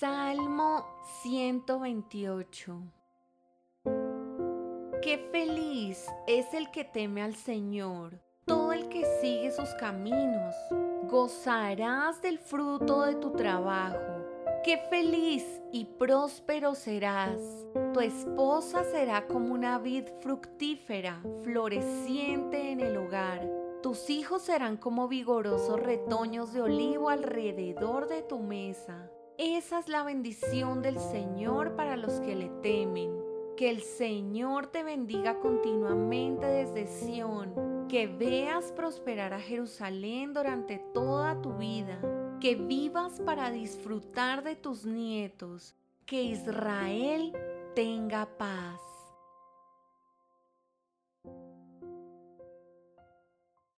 Salmo 128 Qué feliz es el que teme al Señor, todo el que sigue sus caminos. Gozarás del fruto de tu trabajo. Qué feliz y próspero serás. Tu esposa será como una vid fructífera, floreciente en el hogar. Tus hijos serán como vigorosos retoños de olivo alrededor de tu mesa. Esa es la bendición del Señor para los que le temen. Que el Señor te bendiga continuamente desde Sión. Que veas prosperar a Jerusalén durante toda tu vida. Que vivas para disfrutar de tus nietos. Que Israel tenga paz.